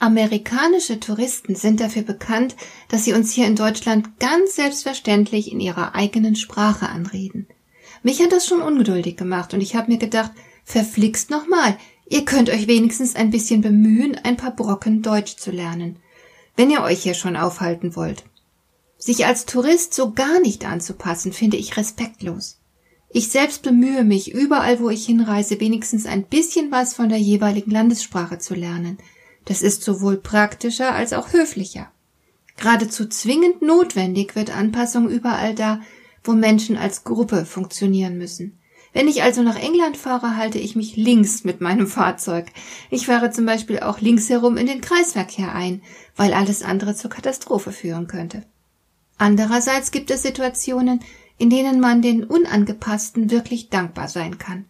Amerikanische Touristen sind dafür bekannt, dass sie uns hier in Deutschland ganz selbstverständlich in ihrer eigenen Sprache anreden. Mich hat das schon ungeduldig gemacht und ich habe mir gedacht, verflixt nochmal, ihr könnt euch wenigstens ein bisschen bemühen, ein paar Brocken Deutsch zu lernen, wenn ihr euch hier schon aufhalten wollt. Sich als Tourist so gar nicht anzupassen, finde ich respektlos. Ich selbst bemühe mich, überall wo ich hinreise, wenigstens ein bisschen was von der jeweiligen Landessprache zu lernen – das ist sowohl praktischer als auch höflicher. Geradezu zwingend notwendig wird Anpassung überall da, wo Menschen als Gruppe funktionieren müssen. Wenn ich also nach England fahre, halte ich mich links mit meinem Fahrzeug. Ich fahre zum Beispiel auch links herum in den Kreisverkehr ein, weil alles andere zur Katastrophe führen könnte. Andererseits gibt es Situationen, in denen man den Unangepassten wirklich dankbar sein kann.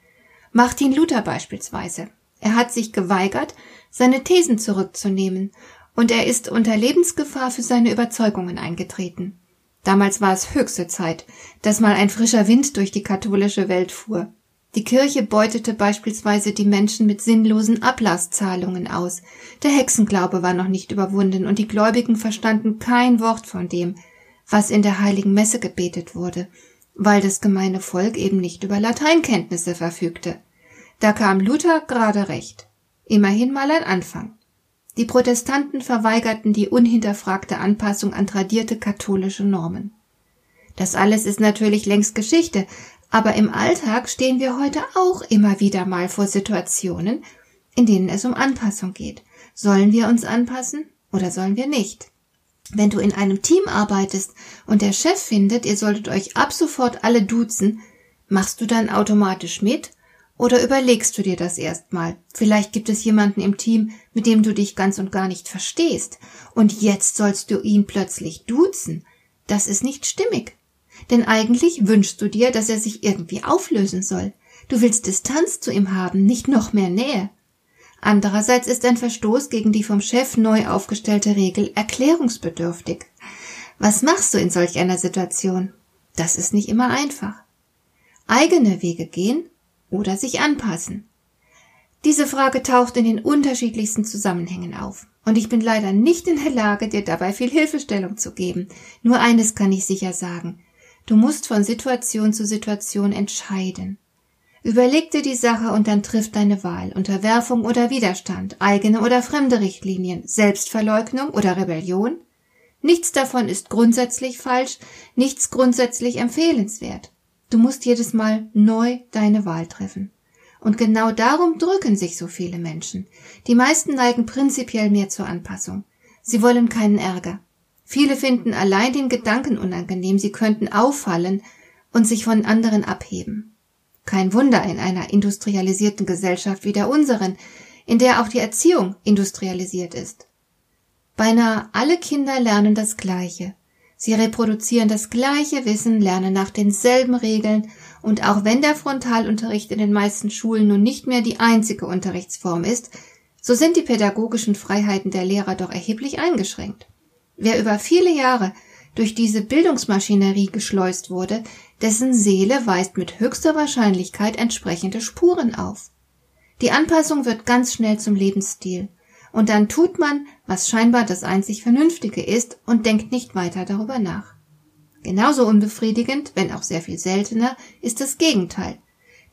Martin Luther beispielsweise. Er hat sich geweigert, seine Thesen zurückzunehmen, und er ist unter Lebensgefahr für seine Überzeugungen eingetreten. Damals war es höchste Zeit, dass mal ein frischer Wind durch die katholische Welt fuhr. Die Kirche beutete beispielsweise die Menschen mit sinnlosen Ablasszahlungen aus. Der Hexenglaube war noch nicht überwunden und die Gläubigen verstanden kein Wort von dem, was in der heiligen Messe gebetet wurde, weil das gemeine Volk eben nicht über Lateinkenntnisse verfügte. Da kam Luther gerade recht. Immerhin mal ein Anfang. Die Protestanten verweigerten die unhinterfragte Anpassung an tradierte katholische Normen. Das alles ist natürlich längst Geschichte, aber im Alltag stehen wir heute auch immer wieder mal vor Situationen, in denen es um Anpassung geht. Sollen wir uns anpassen oder sollen wir nicht? Wenn du in einem Team arbeitest und der Chef findet, ihr solltet euch ab sofort alle duzen, machst du dann automatisch mit oder überlegst du dir das erstmal? Vielleicht gibt es jemanden im Team, mit dem du dich ganz und gar nicht verstehst, und jetzt sollst du ihn plötzlich duzen. Das ist nicht stimmig. Denn eigentlich wünschst du dir, dass er sich irgendwie auflösen soll. Du willst Distanz zu ihm haben, nicht noch mehr Nähe. Andererseits ist ein Verstoß gegen die vom Chef neu aufgestellte Regel erklärungsbedürftig. Was machst du in solch einer Situation? Das ist nicht immer einfach. Eigene Wege gehen oder sich anpassen? Diese Frage taucht in den unterschiedlichsten Zusammenhängen auf. Und ich bin leider nicht in der Lage, dir dabei viel Hilfestellung zu geben. Nur eines kann ich sicher sagen. Du musst von Situation zu Situation entscheiden. Überleg dir die Sache und dann triff deine Wahl. Unterwerfung oder Widerstand, eigene oder fremde Richtlinien, Selbstverleugnung oder Rebellion? Nichts davon ist grundsätzlich falsch, nichts grundsätzlich empfehlenswert. Du musst jedes Mal neu deine Wahl treffen. Und genau darum drücken sich so viele Menschen. Die meisten neigen prinzipiell mehr zur Anpassung. Sie wollen keinen Ärger. Viele finden allein den Gedanken unangenehm, sie könnten auffallen und sich von anderen abheben. Kein Wunder in einer industrialisierten Gesellschaft wie der unseren, in der auch die Erziehung industrialisiert ist. Beinahe alle Kinder lernen das Gleiche. Sie reproduzieren das gleiche Wissen, lernen nach denselben Regeln und auch wenn der Frontalunterricht in den meisten Schulen nun nicht mehr die einzige Unterrichtsform ist, so sind die pädagogischen Freiheiten der Lehrer doch erheblich eingeschränkt. Wer über viele Jahre durch diese Bildungsmaschinerie geschleust wurde, dessen Seele weist mit höchster Wahrscheinlichkeit entsprechende Spuren auf. Die Anpassung wird ganz schnell zum Lebensstil und dann tut man, was scheinbar das einzig Vernünftige ist und denkt nicht weiter darüber nach. Genauso unbefriedigend, wenn auch sehr viel seltener, ist das Gegenteil.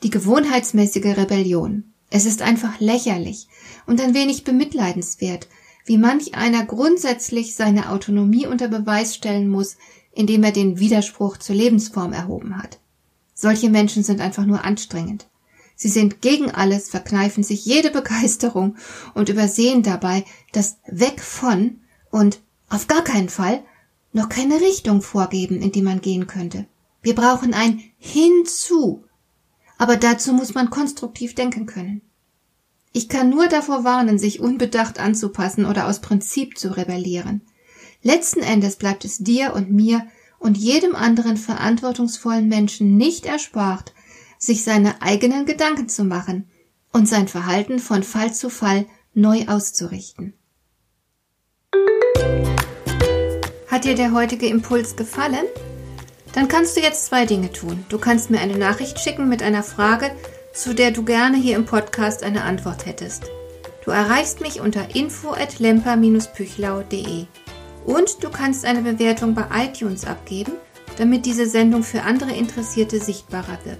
Die gewohnheitsmäßige Rebellion. Es ist einfach lächerlich und ein wenig bemitleidenswert, wie manch einer grundsätzlich seine Autonomie unter Beweis stellen muss, indem er den Widerspruch zur Lebensform erhoben hat. Solche Menschen sind einfach nur anstrengend. Sie sind gegen alles, verkneifen sich jede Begeisterung und übersehen dabei, dass weg von und auf gar keinen Fall noch keine Richtung vorgeben, in die man gehen könnte. Wir brauchen ein hinzu. Aber dazu muss man konstruktiv denken können. Ich kann nur davor warnen, sich unbedacht anzupassen oder aus Prinzip zu rebellieren. Letzten Endes bleibt es dir und mir und jedem anderen verantwortungsvollen Menschen nicht erspart, sich seine eigenen Gedanken zu machen und sein Verhalten von Fall zu Fall neu auszurichten. Hat dir der heutige Impuls gefallen? Dann kannst du jetzt zwei Dinge tun. Du kannst mir eine Nachricht schicken mit einer Frage, zu der du gerne hier im Podcast eine Antwort hättest. Du erreichst mich unter info at lemper-püchlau.de. Und du kannst eine Bewertung bei iTunes abgeben, damit diese Sendung für andere Interessierte sichtbarer wird.